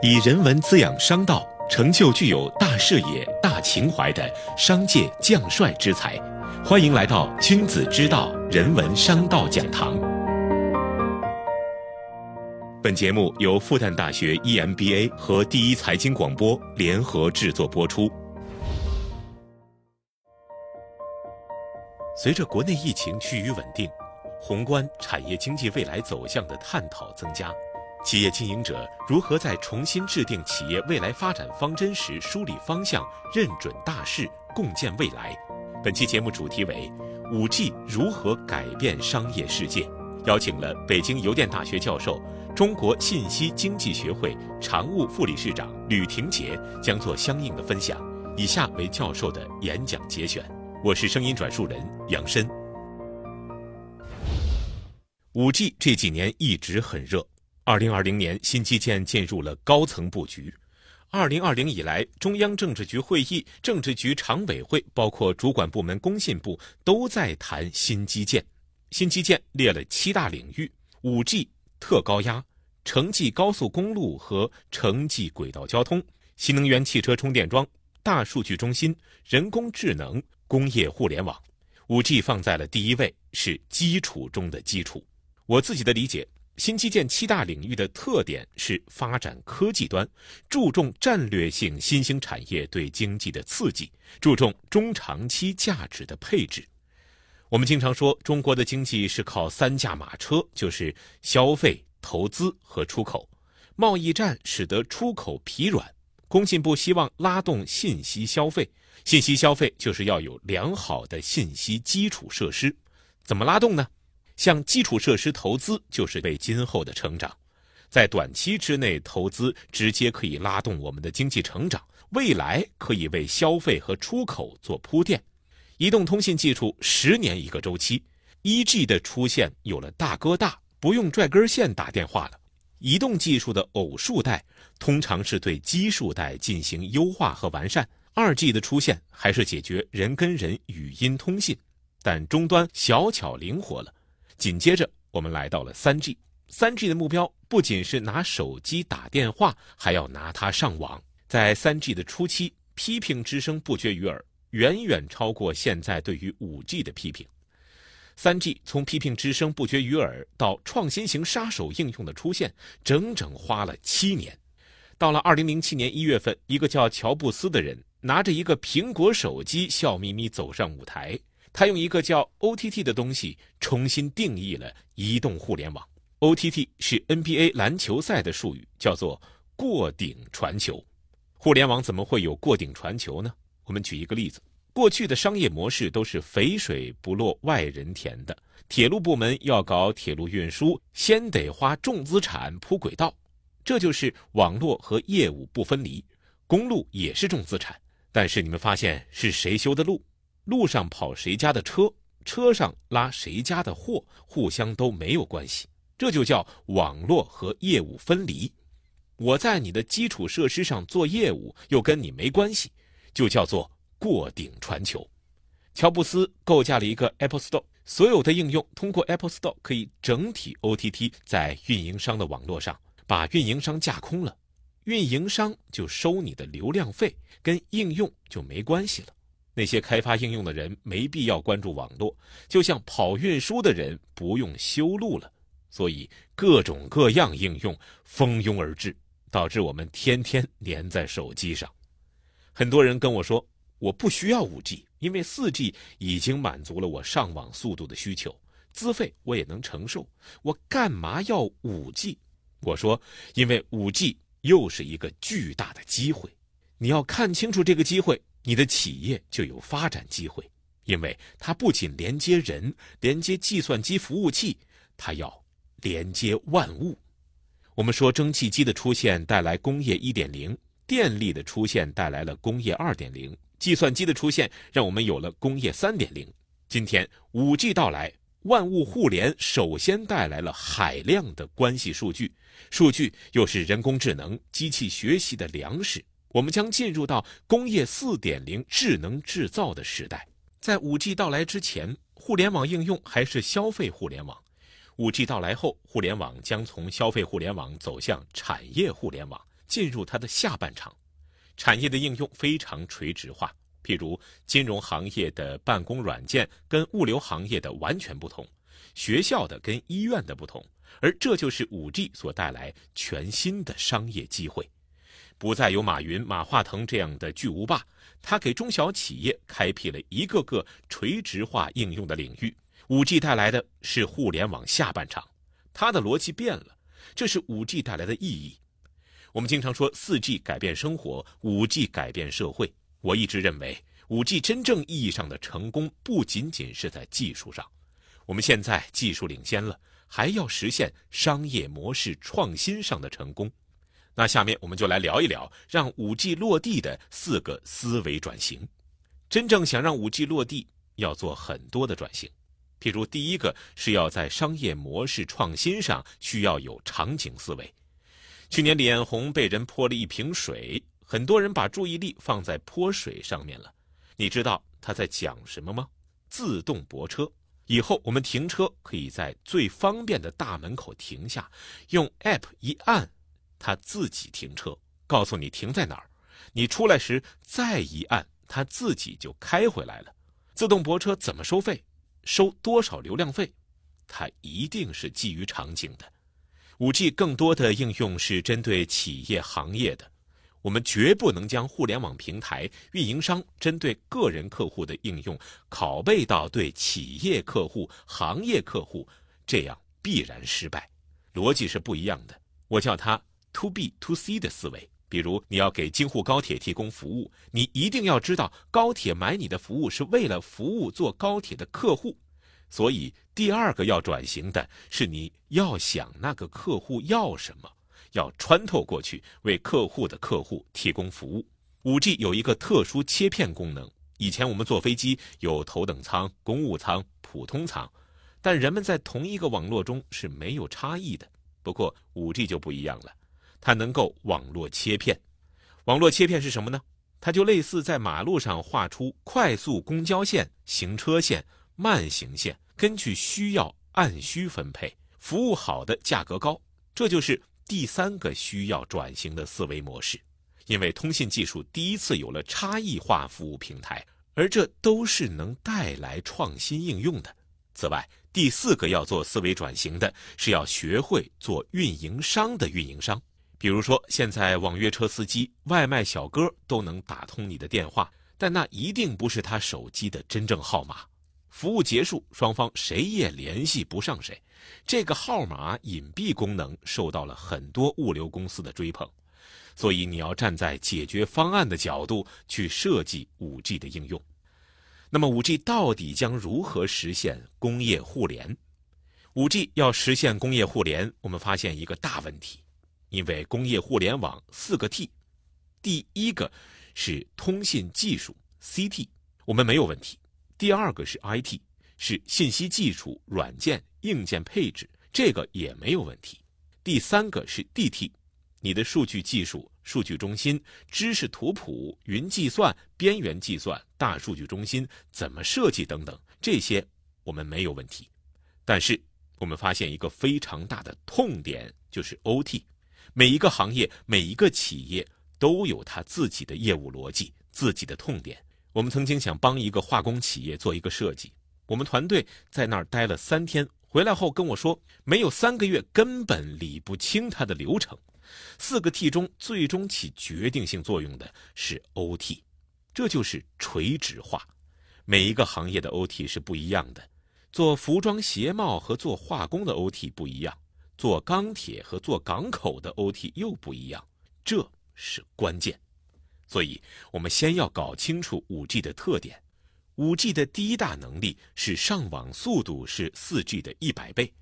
以人文滋养商道，成就具有大视野、大情怀的商界将帅之才。欢迎来到君子之道人文商道讲堂。本节目由复旦大学 EMBA 和第一财经广播联合制作播出。随着国内疫情趋于稳定，宏观产业经济未来走向的探讨增加。企业经营者如何在重新制定企业未来发展方针时梳理方向、认准大势、共建未来？本期节目主题为“五 G 如何改变商业世界”，邀请了北京邮电大学教授、中国信息经济学会常务副理事长吕廷杰，将做相应的分享。以下为教授的演讲节选，我是声音转述人杨申。五 G 这几年一直很热。二零二零年，新基建进入了高层布局。二零二零以来，中央政治局会议、政治局常委会，包括主管部门工信部，都在谈新基建。新基建列了七大领域：五 G、特高压、城际高速公路和城际轨道交通、新能源汽车充电桩、大数据中心、人工智能、工业互联网。五 G 放在了第一位，是基础中的基础。我自己的理解。新基建七大领域的特点是发展科技端，注重战略性新兴产业对经济的刺激，注重中长期价值的配置。我们经常说，中国的经济是靠三驾马车，就是消费、投资和出口。贸易战使得出口疲软，工信部希望拉动信息消费，信息消费就是要有良好的信息基础设施。怎么拉动呢？向基础设施投资就是为今后的成长，在短期之内投资直接可以拉动我们的经济成长，未来可以为消费和出口做铺垫。移动通信技术十年一个周期，一 G 的出现有了大哥大，不用拽根线打电话了。移动技术的偶数代通常是对奇数代进行优化和完善，二 G 的出现还是解决人跟人语音通信，但终端小巧灵活了。紧接着，我们来到了三 G。三 G 的目标不仅是拿手机打电话，还要拿它上网。在三 G 的初期，批评之声不绝于耳，远远超过现在对于五 G 的批评。三 G 从批评之声不绝于耳到创新型杀手应用的出现，整整花了七年。到了二零零七年一月份，一个叫乔布斯的人拿着一个苹果手机，笑眯眯走上舞台。他用一个叫 OTT 的东西重新定义了移动互联网。OTT 是 NBA 篮球赛的术语，叫做过顶传球。互联网怎么会有过顶传球呢？我们举一个例子：过去的商业模式都是肥水不落外人田的。铁路部门要搞铁路运输，先得花重资产铺轨道，这就是网络和业务不分离。公路也是重资产，但是你们发现是谁修的路？路上跑谁家的车，车上拉谁家的货，互相都没有关系，这就叫网络和业务分离。我在你的基础设施上做业务，又跟你没关系，就叫做过顶传球。乔布斯构架了一个 Apple Store，所有的应用通过 Apple Store 可以整体 OTT 在运营商的网络上，把运营商架空了，运营商就收你的流量费，跟应用就没关系了。那些开发应用的人没必要关注网络，就像跑运输的人不用修路了。所以各种各样应用蜂拥而至，导致我们天天粘在手机上。很多人跟我说，我不需要五 G，因为四 G 已经满足了我上网速度的需求，资费我也能承受，我干嘛要五 G？我说，因为五 G 又是一个巨大的机会，你要看清楚这个机会。你的企业就有发展机会，因为它不仅连接人、连接计算机服务器，它要连接万物。我们说，蒸汽机的出现带来工业一点零，电力的出现带来了工业二点零，计算机的出现让我们有了工业三点零。今天五 G 到来，万物互联首先带来了海量的关系数据，数据又是人工智能、机器学习的粮食。我们将进入到工业四点零智能制造的时代。在五 G 到来之前，互联网应用还是消费互联网；五 G 到来后，互联网将从消费互联网走向产业互联网，进入它的下半场。产业的应用非常垂直化，譬如金融行业的办公软件跟物流行业的完全不同，学校的跟医院的不同，而这就是五 G 所带来全新的商业机会。不再有马云、马化腾这样的巨无霸，他给中小企业开辟了一个个垂直化应用的领域。五 G 带来的是互联网下半场，它的逻辑变了，这是五 G 带来的意义。我们经常说四 G 改变生活，五 G 改变社会。我一直认为，五 G 真正意义上的成功不仅仅是在技术上，我们现在技术领先了，还要实现商业模式创新上的成功。那下面我们就来聊一聊让五 G 落地的四个思维转型。真正想让五 G 落地，要做很多的转型。譬如，第一个是要在商业模式创新上需要有场景思维。去年李彦宏被人泼了一瓶水，很多人把注意力放在泼水上面了。你知道他在讲什么吗？自动泊车。以后我们停车可以在最方便的大门口停下，用 App 一按。它自己停车，告诉你停在哪儿，你出来时再一按，它自己就开回来了。自动泊车怎么收费？收多少流量费？它一定是基于场景的。五 G 更多的应用是针对企业行业的，我们绝不能将互联网平台运营商针对个人客户的应用拷贝到对企业客户、行业客户，这样必然失败。逻辑是不一样的，我叫它。To B to C 的思维，比如你要给京沪高铁提供服务，你一定要知道高铁买你的服务是为了服务坐高铁的客户。所以第二个要转型的是你要想那个客户要什么，要穿透过去为客户的客户提供服务。五 G 有一个特殊切片功能，以前我们坐飞机有头等舱、公务舱、普通舱，但人们在同一个网络中是没有差异的。不过五 G 就不一样了。它能够网络切片，网络切片是什么呢？它就类似在马路上画出快速公交线、行车线、慢行线，根据需要按需分配，服务好的价格高。这就是第三个需要转型的思维模式，因为通信技术第一次有了差异化服务平台，而这都是能带来创新应用的。此外，第四个要做思维转型的是要学会做运营商的运营商。比如说，现在网约车司机、外卖小哥都能打通你的电话，但那一定不是他手机的真正号码。服务结束，双方谁也联系不上谁，这个号码隐蔽功能受到了很多物流公司的追捧。所以，你要站在解决方案的角度去设计 5G 的应用。那么，5G 到底将如何实现工业互联？5G 要实现工业互联，我们发现一个大问题。因为工业互联网四个 T，第一个是通信技术 CT，我们没有问题；第二个是 IT，是信息技术、软件、硬件配置，这个也没有问题；第三个是 DT，你的数据技术、数据中心、知识图谱、云计算、边缘计算、大数据中心怎么设计等等，这些我们没有问题。但是我们发现一个非常大的痛点，就是 OT。每一个行业、每一个企业都有他自己的业务逻辑、自己的痛点。我们曾经想帮一个化工企业做一个设计，我们团队在那儿待了三天，回来后跟我说，没有三个月根本理不清它的流程。四个 T 中最终起决定性作用的是 OT，这就是垂直化。每一个行业的 OT 是不一样的，做服装鞋帽和做化工的 OT 不一样。做钢铁和做港口的 OT 又不一样，这是关键。所以，我们先要搞清楚 5G 的特点。5G 的第一大能力是上网速度是 4G 的一百倍。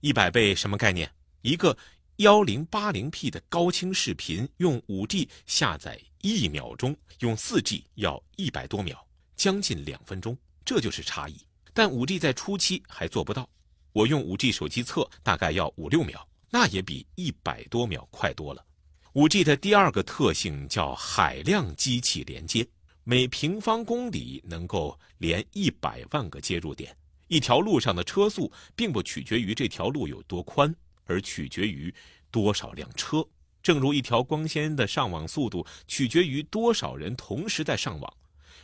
一百倍什么概念？一个 1080P 的高清视频用 5G 下载一秒钟，用 4G 要一百多秒，将近两分钟，这就是差异。但 5G 在初期还做不到。我用 5G 手机测大概要五六秒，那也比一百多秒快多了。5G 的第二个特性叫海量机器连接，每平方公里能够连一百万个接入点。一条路上的车速并不取决于这条路有多宽，而取决于多少辆车。正如一条光纤的上网速度取决于多少人同时在上网，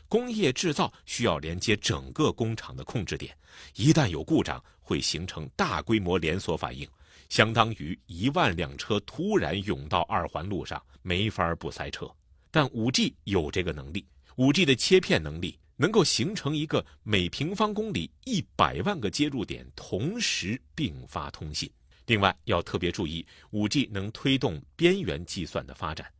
工业制造需要连接整个工厂的控制点，一旦有故障，会形成大规模连锁反应，相当于一万辆车突然涌到二环路上，没法不塞车。但五 G 有这个能力，五 G 的切片能力能够形成一个每平方公里一百万个接入点同时并发通信。另外要特别注意，五 G 能推动边缘计算的发展。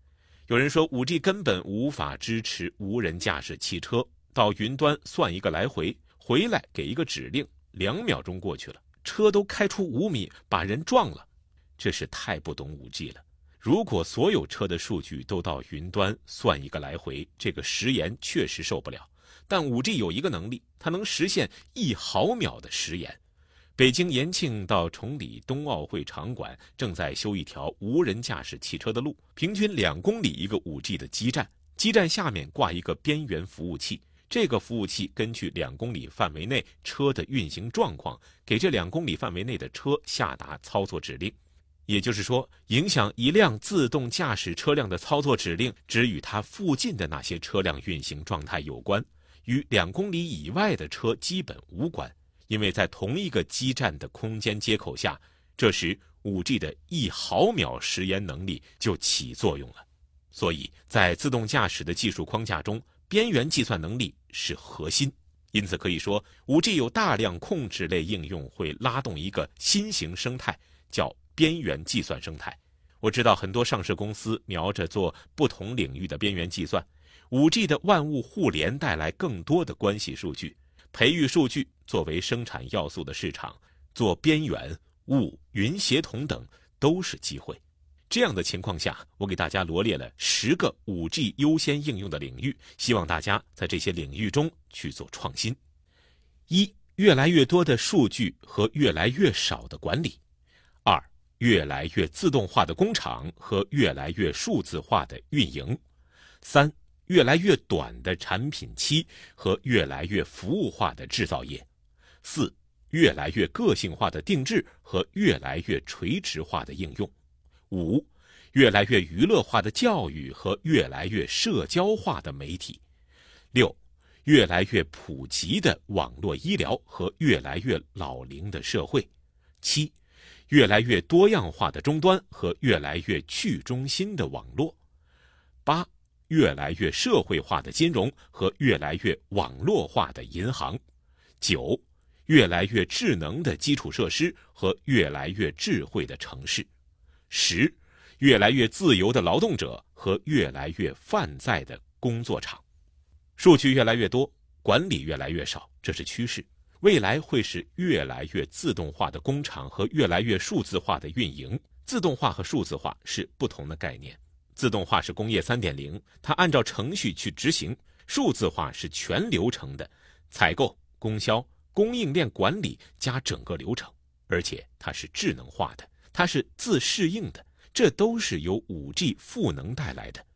有人说，五 G 根本无法支持无人驾驶汽车到云端算一个来回，回来给一个指令，两秒钟过去了，车都开出五米，把人撞了，这是太不懂五 G 了。如果所有车的数据都到云端算一个来回，这个时延确实受不了。但五 G 有一个能力，它能实现一毫秒的时延。北京延庆到崇礼冬奥会场馆正在修一条无人驾驶汽车的路，平均两公里一个 5G 的基站，基站下面挂一个边缘服务器，这个服务器根据两公里范围内车的运行状况，给这两公里范围内的车下达操作指令。也就是说，影响一辆自动驾驶车辆的操作指令，只与它附近的那些车辆运行状态有关，与两公里以外的车基本无关。因为在同一个基站的空间接口下，这时 5G 的一毫秒时延能力就起作用了。所以在自动驾驶的技术框架中，边缘计算能力是核心。因此可以说，5G 有大量控制类应用会拉动一个新型生态，叫边缘计算生态。我知道很多上市公司瞄着做不同领域的边缘计算，5G 的万物互联带来更多的关系数据。培育数据作为生产要素的市场，做边缘、物、云协同等都是机会。这样的情况下，我给大家罗列了十个五 G 优先应用的领域，希望大家在这些领域中去做创新。一、越来越多的数据和越来越少的管理；二、越来越自动化的工厂和越来越数字化的运营；三。越来越短的产品期和越来越服务化的制造业；四，越来越个性化的定制和越来越垂直化的应用；五，越来越娱乐化的教育和越来越社交化的媒体；六，越来越普及的网络医疗和越来越老龄的社会；七，越来越多样化的终端和越来越去中心的网络；八。越来越社会化的金融和越来越网络化的银行，九，越来越智能的基础设施和越来越智慧的城市，十，越来越自由的劳动者和越来越泛在的工作场。数据越来越多，管理越来越少，这是趋势。未来会是越来越自动化的工厂和越来越数字化的运营。自动化和数字化是不同的概念。自动化是工业三点零，它按照程序去执行；数字化是全流程的，采购、供销、供应链管理加整个流程，而且它是智能化的，它是自适应的，这都是由五 G 赋能带来的。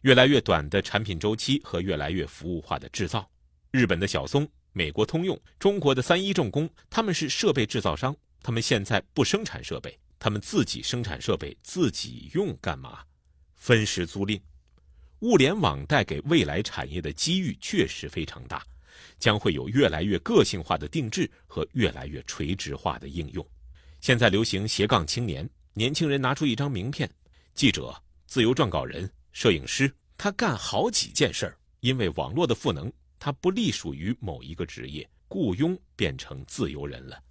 越来越短的产品周期和越来越服务化的制造。日本的小松、美国通用、中国的三一重工，他们是设备制造商，他们现在不生产设备，他们自己生产设备自己用干嘛？分时租赁，物联网带给未来产业的机遇确实非常大，将会有越来越个性化的定制和越来越垂直化的应用。现在流行斜杠青年，年轻人拿出一张名片，记者、自由撰稿人、摄影师，他干好几件事儿。因为网络的赋能，他不隶属于某一个职业，雇佣变成自由人了。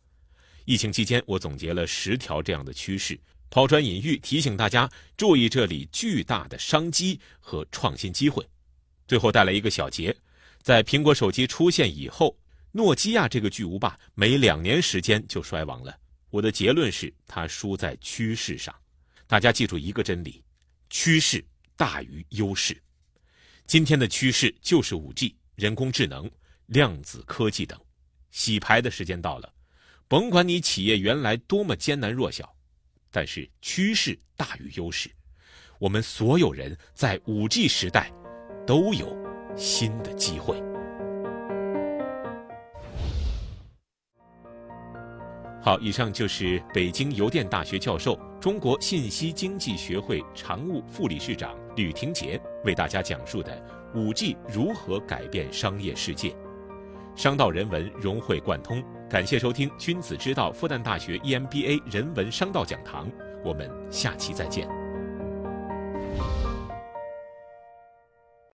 疫情期间，我总结了十条这样的趋势。抛砖引玉，提醒大家注意这里巨大的商机和创新机会。最后带来一个小结：在苹果手机出现以后，诺基亚这个巨无霸没两年时间就衰亡了。我的结论是，它输在趋势上。大家记住一个真理：趋势大于优势。今天的趋势就是五 G、人工智能、量子科技等。洗牌的时间到了，甭管你企业原来多么艰难弱小。但是趋势大于优势，我们所有人在五 G 时代都有新的机会。好，以上就是北京邮电大学教授、中国信息经济学会常务副理事长吕廷杰为大家讲述的五 G 如何改变商业世界。商道人文融会贯通，感谢收听君子之道复旦大学 EMBA 人文商道讲堂，我们下期再见。